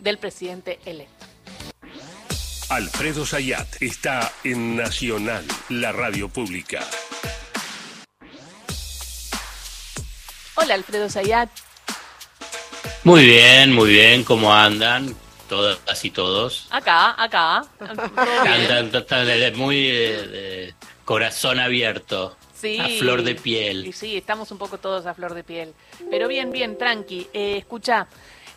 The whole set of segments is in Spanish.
del presidente electo. Alfredo Sayat está en Nacional, la radio pública. Hola Alfredo Sayat. Muy bien, muy bien, ¿cómo andan? Todas y todos. Acá, acá. Andan muy de, corazón abierto. Sí. A flor de piel. Sí, estamos un poco todos a flor de piel. Pero bien, bien, tranqui. Eh, escucha,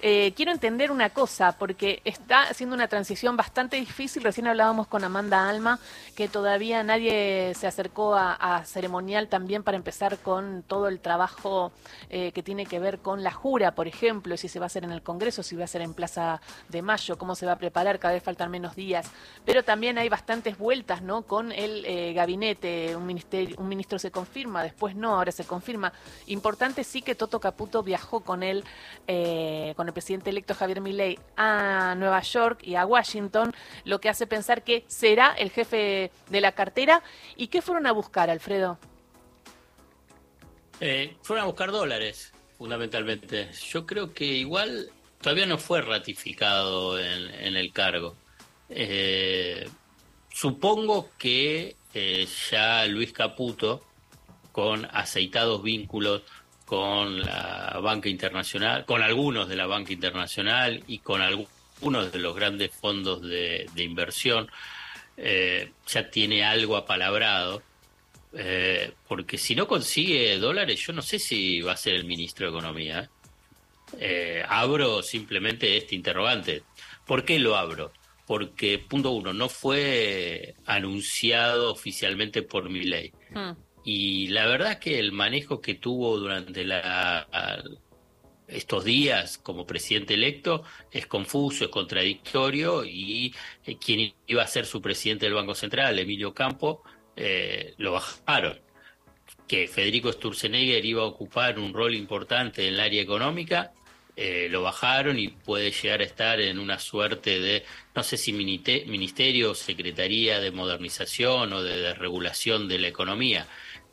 eh, quiero entender una cosa, porque está haciendo una transición bastante difícil. Recién hablábamos con Amanda Alma, que todavía nadie se acercó a, ceremonial también para empezar con todo el trabajo eh, que tiene que ver con la jura, por ejemplo, si se va a hacer en el Congreso, si va a ser en Plaza de Mayo, cómo se va a preparar, cada vez faltan menos días. Pero también hay bastantes vueltas, ¿no? Con el eh, gabinete, un, ministerio, un ministro se confirma, después no, ahora se confirma. Importante sí que Toto Caputo viajó con él, con el presidente electo Javier Milei a Nueva York y a Washington, lo que hace pensar que será el jefe de la cartera. ¿Y qué fueron a buscar, Alfredo? Eh, fueron a buscar dólares, fundamentalmente. Yo creo que igual todavía no fue ratificado en, el cargo. Eh, supongo que eh, ya Luis Caputo, con aceitados vínculos con la banca internacional, con algunos de la banca internacional y con algunos de los grandes fondos de, inversión, eh, ya tiene algo apalabrado. Eh, porque si no consigue dólares, yo no sé si va a ser el ministro de Economía. ¿eh? abro simplemente este interrogante. ¿Por qué lo abro? Porque, punto uno, no fue anunciado oficialmente por mi ley. Hmm. Y la verdad que el manejo que tuvo durante la, estos días como presidente electo es confuso, es contradictorio y eh, quien iba a ser su presidente del Banco Central, Emilio Campo, eh, lo bajaron. Que Federico Sturzenegger iba a ocupar un rol importante en el área económica, eh, lo bajaron y puede llegar a estar en una suerte de, no sé si ministerio, secretaría de modernización o de desregulación de la economía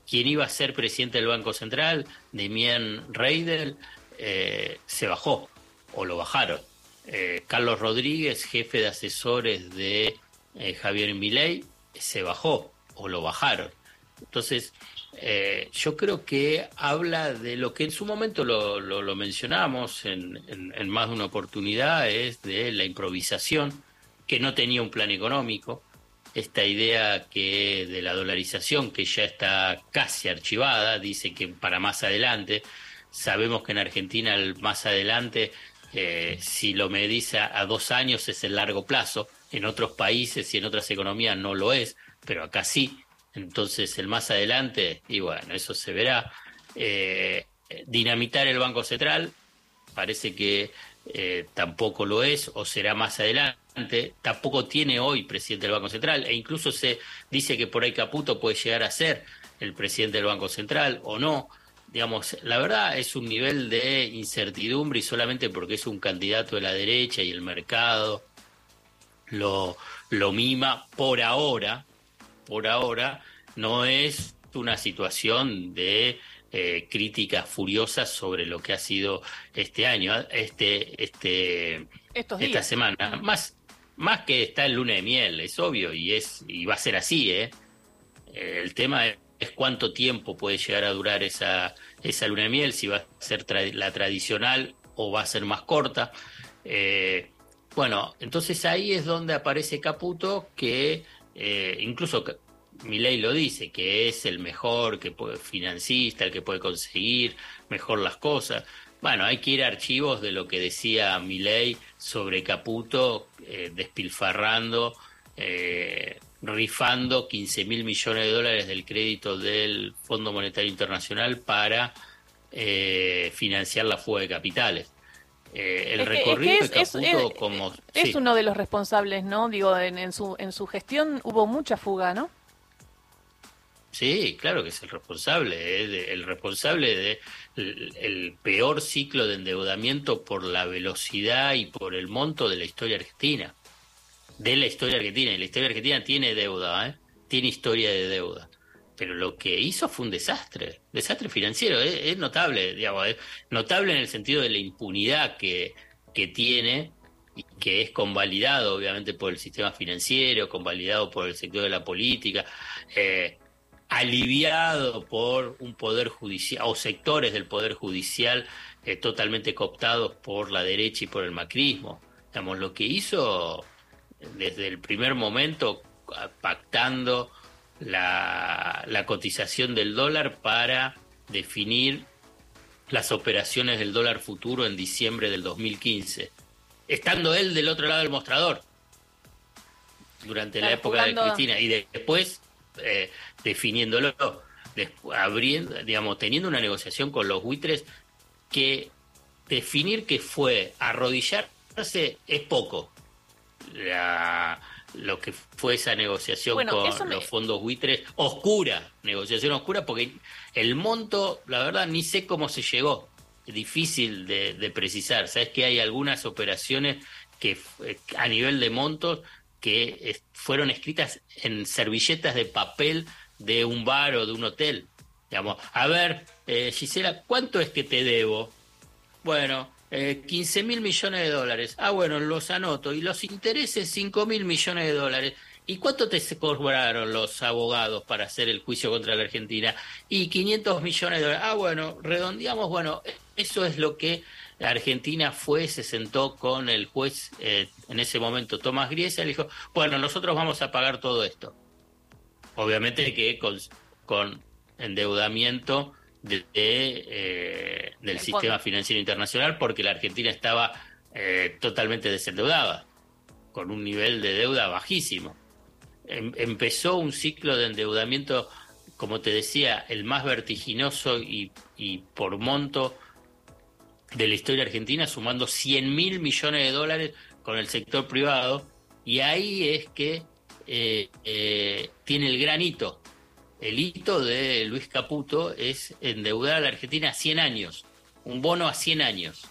quien iba a ser presidente del Banco Central, Demian Reidel, eh, se bajó o lo bajaron. Eh, Carlos Rodríguez, jefe de asesores de Javier Milei, se bajó o lo bajaron. Entonces, yo creo que habla de lo que en su momento lo, lo, mencionamos en, en, más de una oportunidad, es de la improvisación, que no tenía un plan económico, esta idea que de la dolarización que ya está casi archivada, dice que para más adelante, sabemos que en Argentina el más adelante, eh, si lo medís a, dos años es el largo plazo, en otros países y en otras economías no lo es, pero acá sí, entonces el más adelante, y bueno, eso se verá. Eh, dinamitar el Banco Central, parece que eh, tampoco lo es o será más adelante tampoco tiene hoy presidente del Banco Central, e incluso se dice que por ahí Caputo puede llegar a ser el presidente del Banco Central o no. Digamos, la verdad es un nivel de incertidumbre y solamente porque es un candidato de la derecha y el mercado lo, lo mima por ahora, por ahora, no es una situación de eh, críticas furiosas sobre lo que ha sido este año, este, este, esta semana. Más, más que está el luna de miel, es obvio, y es y va a ser así, ¿eh? El tema es, cuánto tiempo puede llegar a durar esa, esa luna de miel, si va a ser la tradicional o va a ser más corta. Eh, bueno, entonces ahí es donde aparece Caputo, que eh, incluso ley lo dice, que es el mejor que puede, financista, el que puede conseguir mejor las cosas. Bueno, hay que ir a archivos de lo que decía Milei sobre Caputo, eh, despilfarrando, eh, rifando 15 mil millones de dólares del crédito del Fondo Monetario Internacional para eh, financiar la fuga de capitales. El recorrido de Caputo como... Es uno de los responsables, ¿no? Digo, en, su, en su gestión hubo mucha fuga, ¿no? Sí, claro que es el responsable, el responsable de el, peor ciclo de endeudamiento por la velocidad y por el monto de la historia argentina. De la historia argentina. Y la historia argentina tiene deuda, ¿eh? tiene historia de deuda. Pero lo que hizo fue un desastre, desastre financiero. Es, notable, digamos, notable en el sentido de la impunidad que, que tiene y que es convalidado obviamente por el sistema financiero, convalidado por el sector de la política, eh, aliviado por un poder judicial o sectores del poder judicial eh, totalmente cooptados por la derecha y por el macrismo. Digamos, lo que hizo desde el primer momento pactando la, la cotización del dólar para definir las operaciones del dólar futuro en diciembre del 2015, estando él del otro lado del mostrador durante la época de Cristina y después eh, definiéndolo, abriendo, digamos, teniendo una negociación con los buitres que definir que fue arrodillarse es poco. La, lo que fue esa negociación con los fondos buitres, oscura, negociación oscura, porque el monto, la verdad, ni sé cómo se llegó, difícil de, precisar. Sabes que hay algunas operaciones que eh, a nivel de montos que fueron escritas en servilletas de papel de un bar o de un hotel. Digamos, a ver, eh, Gisela, ¿cuánto es que te debo? Bueno, eh, 15 mil millones de dólares. Ah, bueno, los anoto. Y los intereses, 5 mil millones de dólares. ¿Y cuánto te cobraron los abogados para hacer el juicio contra la Argentina? Y 500 millones de dólares. Ah, bueno, redondeamos. Bueno, eso es lo que Argentina fue, se sentó con el juez eh, en ese momento, Tomás Griesa, y le dijo, bueno, nosotros vamos a pagar todo esto. Obviamente que con endeudamiento de, eh, del sistema financiero internacional porque la Argentina estaba eh, totalmente desendeudada, con un nivel de deuda bajísimo. Em, empezó un ciclo de endeudamiento, como te decía, el más vertiginoso y, y por monto de la historia argentina, sumando 100 mil millones de dólares con el sector privado, y ahí es que eh, tiene el gran hito el hito de Luis Caputo es endeudar a la Argentina a 100 años, un bono a 100 años,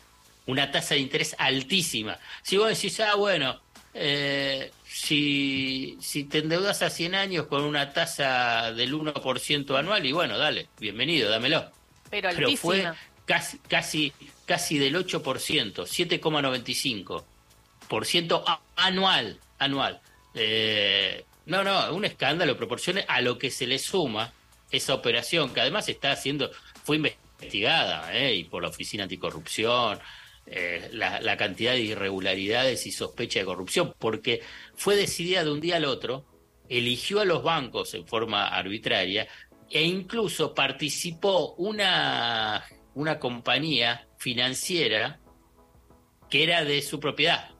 una tasa de interés altísima. Si vos decís, ah, bueno, eh, si, si te endeudas a 100 años con una tasa del 1% anual, y bueno, dale, bienvenido, dámelo. Pero, Pero fue casi, casi, casi del 8%, 7,95% anual, anual. Eh, no, no, un escándalo proporcione a lo que se le suma esa operación, que además está haciendo, fue investigada ¿eh? y por la Oficina Anticorrupción, eh, la, cantidad de irregularidades y sospecha de corrupción, porque fue decidida de un día al otro, eligió a los bancos en forma arbitraria e incluso participó una, una compañía financiera que era de su propiedad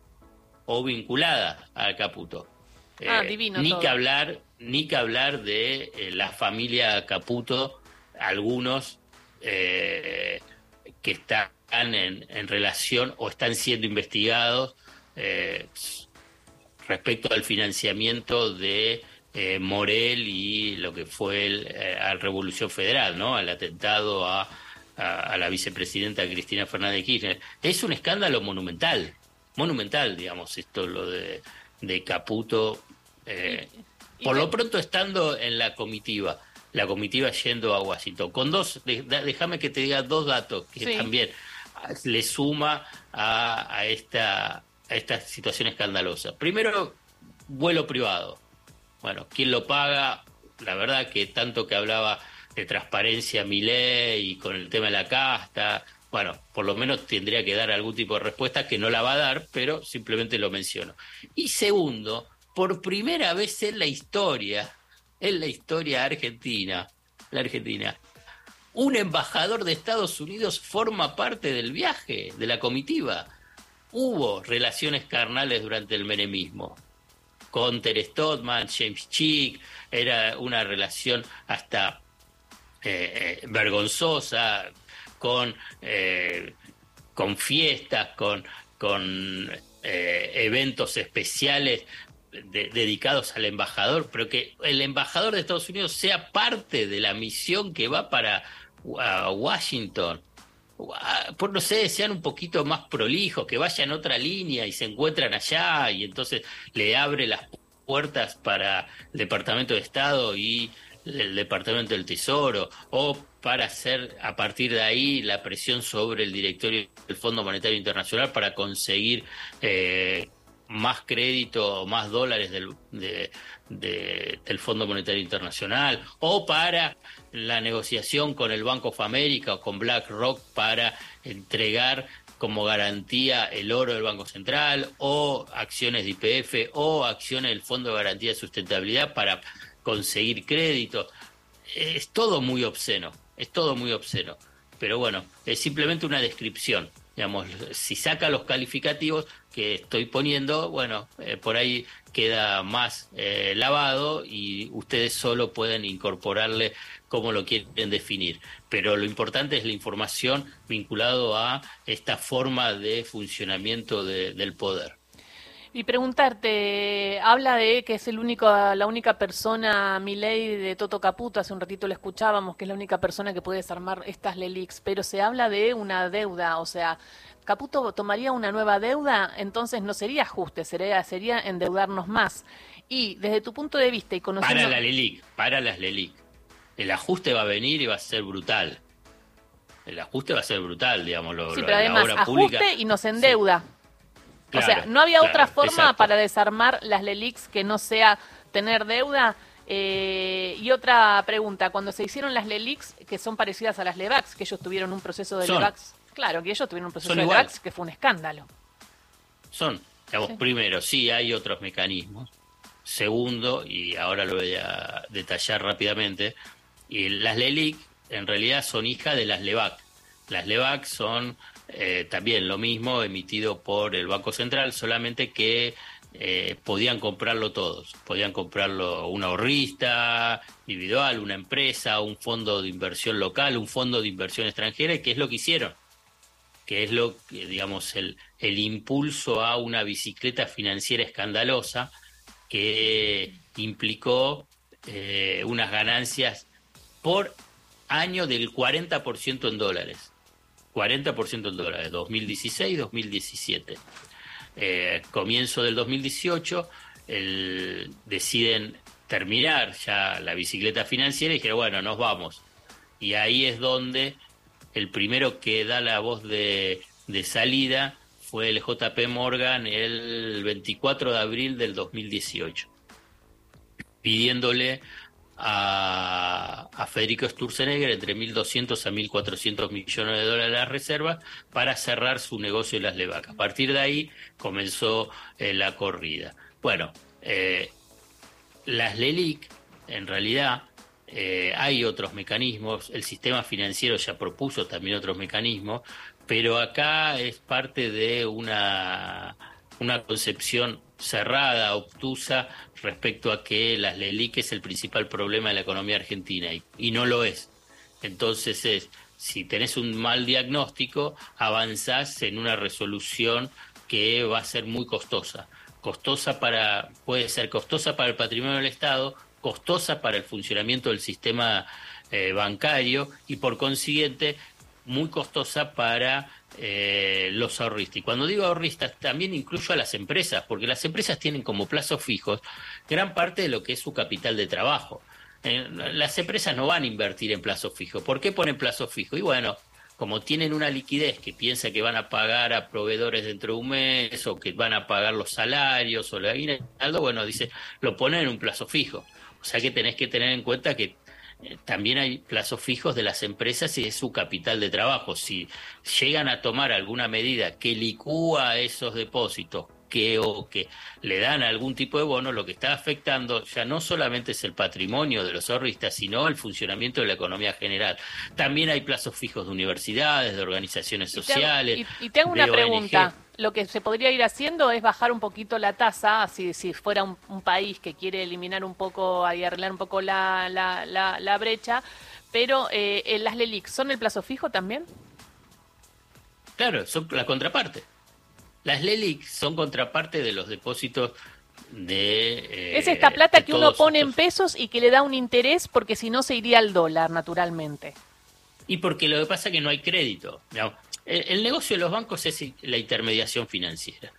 o vinculada al Caputo. Ah, eh, divino. Ni que hablar, ni que hablar de eh, la familia Caputo, algunos eh, que están en, en, relación o están siendo investigados respecto al financiamiento de Morel y lo que fue el, a Revolución Federal, ¿no? Al atentado a, a, la vicepresidenta Cristina Fernández Kirchner. Es un escándalo monumental, monumental, digamos, esto lo de de Caputo, eh, por lo pronto estando en la comitiva, la comitiva yendo a Washington. Con dos, déjame que te diga dos datos que también le suma a, a, esta, a esta situación escandalosa. Primero, vuelo privado. Bueno, ¿quién lo paga? La verdad que tanto que hablaba de transparencia mi ley y con el tema de la casta, bueno, por lo menos tendría que dar algún tipo de respuesta que no la va a dar, pero simplemente lo menciono. Y segundo, por primera vez en la historia, en la historia argentina, la Argentina, un embajador de Estados Unidos forma parte del viaje, de la comitiva. Hubo relaciones carnales durante el menemismo. Con Ter Stotman, James Chick, era una relación hasta eh, eh, vergonzosa, con, eh, con fiestas, con, con eh, eventos especiales dedicados al embajador, pero que el embajador de Estados Unidos sea parte de la misión que va para Washington. Por no sé, sean un poquito más prolijos, que vayan otra línea y se encuentran allá y entonces le abre las puertas para el Departamento de Estado y el Departamento del Tesoro o para hacer a partir de ahí la presión sobre el directorio del Fondo Monetario Internacional para conseguir eh, más crédito o más dólares del, del Fondo Monetario Internacional o para la negociación con el Banco of America o con BlackRock para entregar como garantía el oro del Banco Central o acciones de IPF o acciones del Fondo de Garantía de Sustentabilidad para conseguir crédito. Es todo muy obsceno, es todo muy obsceno. Pero bueno, es simplemente una descripción. Digamos, si saca los calificativos que estoy poniendo, bueno, eh, por ahí queda más eh, lavado y ustedes solo pueden incorporarle cómo lo quieren definir. Pero lo importante es la información vinculado a esta forma de funcionamiento del poder. Y preguntarte, habla de que es el único, la única persona, mi ley de Toto Caputo, hace un ratito le escuchábamos, que es la única persona que puede desarmar estas LELIX, pero se habla de una deuda, o sea, Caputo tomaría una nueva deuda, entonces no sería ajuste, sería, sería endeudarnos más. Y desde tu punto de vista y conociendo... Para la LELIC, para las LELIC. El ajuste va a venir y va a ser brutal. El ajuste va a ser brutal, digamos. Lo, sí, pero además, ajuste y nos endeuda o sea, no había otra forma para desarmar las LELIX que no sea tener deuda. Eh, y otra pregunta, cuando se hicieron las LELIX, que son parecidas a las LEVAX, que ellos tuvieron un proceso de LEVAX, claro, que ellos tuvieron un proceso de LEVAX que fue un escándalo. Son, digamos, primero, sí hay otros mecanismos. Segundo, y ahora lo voy a detallar rápidamente, y las LELIC en realidad son hijas de las LEVAC. Las LEVAC son eh, también lo mismo emitido por el Banco Central, solamente que eh, podían comprarlo todos, podían comprarlo un ahorrista individual, una empresa, un fondo de inversión local, un fondo de inversión extranjera, y que es lo que hicieron, que es lo que, digamos, el, el impulso a una bicicleta financiera escandalosa que implicó eh, unas ganancias por año del 40% en dólares. 40% en dólares, 2016-2017. Eh, comienzo del 2018 deciden terminar ya la bicicleta financiera y dijeron, bueno, nos vamos. Y ahí es donde el primero que da la voz de, de salida fue el JP Morgan el 24 de abril del 2018, pidiéndole a, Federico Sturzenegger entre 1.200 a 1.400 millones de dólares de la reserva para cerrar su negocio en las levacas. A partir de ahí comenzó eh, la corrida. Bueno, eh, las LELIC, en realidad, eh, hay otros mecanismos, el sistema financiero ya propuso también otros mecanismos, pero acá es parte de una, una concepción cerrada, obtusa, respecto a que las LELIC es el principal problema de la economía argentina y, no lo es. Entonces es, si tenés un mal diagnóstico, avanzás en una resolución que va a ser muy costosa. Costosa para, puede ser costosa para el patrimonio del Estado, costosa para el funcionamiento del sistema eh, bancario y por consiguiente muy costosa para eh, los ahorristas. Y cuando digo ahorristas, también incluyo a las empresas, porque las empresas tienen como plazos fijos gran parte de lo que es su capital de trabajo. Eh, las empresas no van a invertir en plazo fijo. ¿Por qué ponen plazo fijo? Y bueno, como tienen una liquidez que piensa que van a pagar a proveedores dentro de un mes o que van a pagar los salarios o la aguinaldo, bueno, dice, lo ponen en un plazo fijo. O sea que tenés que tener en cuenta que también hay plazos fijos de las empresas y es su capital de trabajo. Si llegan a tomar alguna medida que licúa esos depósitos que o que le dan algún tipo de bono, lo que está afectando ya no solamente es el patrimonio de los ahorristas, sino el funcionamiento de la economía general. También hay plazos fijos de universidades, de organizaciones sociales. Y, tengo una pregunta. Lo que se podría ir haciendo es bajar un poquito la tasa, si, si fuera un, país que quiere eliminar un poco y arreglar un poco la, la, la, brecha, pero eh, las LELIC, ¿son el plazo fijo también? Claro, son la contraparte. Las LELIC son contraparte de los depósitos de... Eh, es esta plata que uno pone en pesos y que le da un interés porque si no se iría al dólar, naturalmente. Y porque lo que pasa es que no hay crédito. El, negocio de los bancos es la intermediación financiera.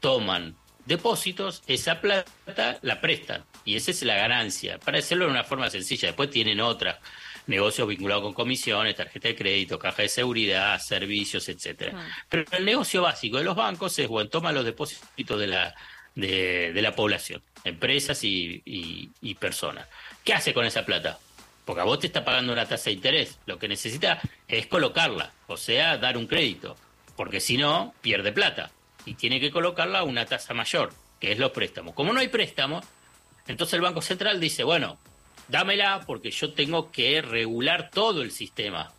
Toman depósitos, esa plata la prestan. Y esa es la ganancia, para hacerlo de una forma sencilla. Después tienen otras, negocios vinculados con comisiones, tarjeta de crédito, caja de seguridad, servicios, etcétera. Ah. Pero el negocio básico de los bancos es, bueno, toma los depósitos de la, de, la población, empresas y, y personas. ¿Qué hace con esa plata? Porque a vos te está pagando una tasa de interés. Lo que necesita es colocarla, o sea, dar un crédito. Porque si no, pierde plata. Y tiene que colocarla a una tasa mayor, que es los préstamos. Como no hay préstamos, entonces el Banco Central dice, bueno, dámela porque yo tengo que regular todo el sistema.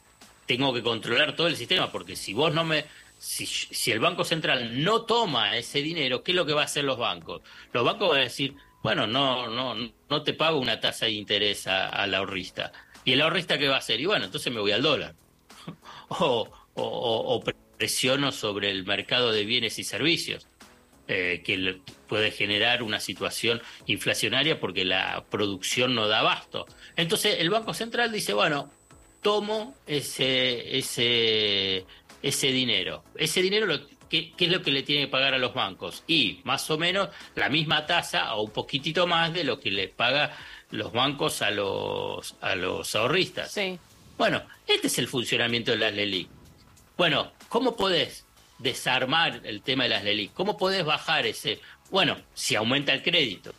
Tengo que controlar todo el sistema, porque si vos no me, si, si, el Banco Central no toma ese dinero, ¿qué es lo que va a hacer los bancos? Los bancos van a decir, bueno, no, no, no te pago una tasa de interés al ahorrista. ¿Y el ahorrista qué va a hacer? Y bueno, entonces me voy al dólar. o, o, presiono sobre el mercado de bienes y servicios, eh, que puede generar una situación inflacionaria porque la producción no da abasto. Entonces el Banco Central dice, bueno, tomo ese, ese, ese dinero. Ese dinero lo, ¿Qué, es lo que le tiene que pagar a los bancos? Y más o menos la misma tasa o un poquitito más de lo que le paga los bancos a los, a los ahorristas. Sí. Bueno, este es el funcionamiento de las LELIC. Bueno, ¿cómo podés desarmar el tema de las LELIC? ¿Cómo podés bajar ese? Bueno, si aumenta el crédito.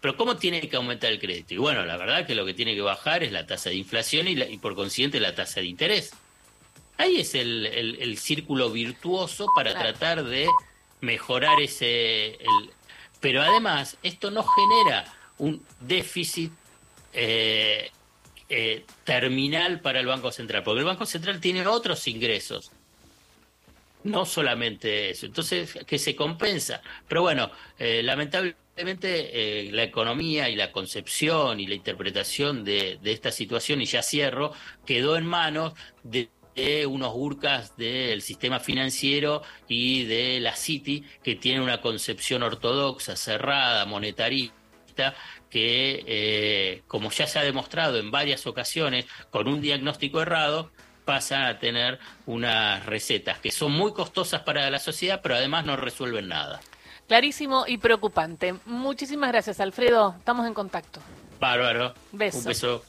Pero ¿cómo tiene que aumentar el crédito? Y bueno, la verdad que lo que tiene que bajar es la tasa de inflación y, y por consiguiente la tasa de interés. Ahí es el, círculo virtuoso para tratar de mejorar ese... pero además, esto no genera un déficit eh, eh, terminal para el Banco Central, porque el Banco Central tiene otros ingresos, no solamente eso. Entonces, que se compensa. Pero bueno, eh, lamentablemente la economía y la concepción y la interpretación de, de esta situación, y ya cierro, quedó en manos de de unos burcas del sistema financiero y de la City que tienen una concepción ortodoxa, cerrada, monetarista, que, eh, como ya se ha demostrado en varias ocasiones, con un diagnóstico errado, pasan a tener unas recetas que son muy costosas para la sociedad, pero además no resuelven nada. Clarísimo y preocupante. Muchísimas gracias, Alfredo. Estamos en contacto. Bárbaro. Beso. Un beso.